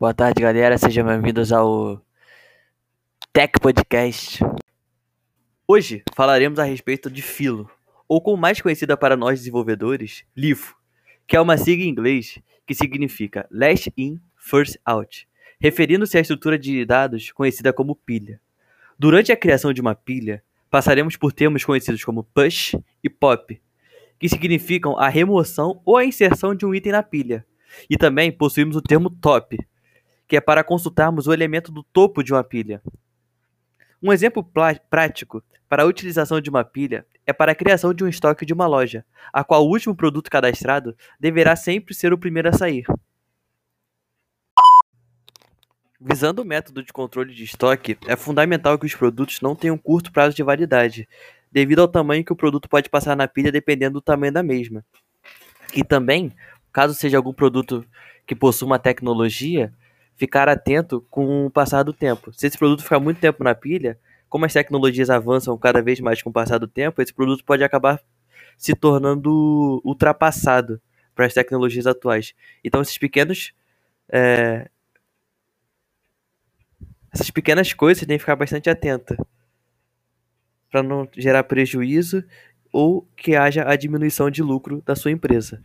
Boa tarde, galera. Sejam bem-vindos ao Tech Podcast. Hoje falaremos a respeito de Filo, ou como mais conhecida para nós desenvolvedores, LIFO, que é uma sigla em inglês que significa Last In, First Out, referindo-se à estrutura de dados conhecida como pilha. Durante a criação de uma pilha, passaremos por termos conhecidos como push e pop, que significam a remoção ou a inserção de um item na pilha. E também possuímos o termo top, que é para consultarmos o elemento do topo de uma pilha. Um exemplo prático para a utilização de uma pilha é para a criação de um estoque de uma loja, a qual o último produto cadastrado deverá sempre ser o primeiro a sair. Visando o método de controle de estoque, é fundamental que os produtos não tenham curto prazo de validade, devido ao tamanho que o produto pode passar na pilha dependendo do tamanho da mesma. E também, caso seja algum produto que possua uma tecnologia, ficar atento com o passar do tempo. Se esse produto ficar muito tempo na pilha, como as tecnologias avançam cada vez mais com o passar do tempo, esse produto pode acabar se tornando ultrapassado para as tecnologias atuais. Então, esses pequenos. É... Essas pequenas coisas tem que ficar bastante atenta para não gerar prejuízo ou que haja a diminuição de lucro da sua empresa.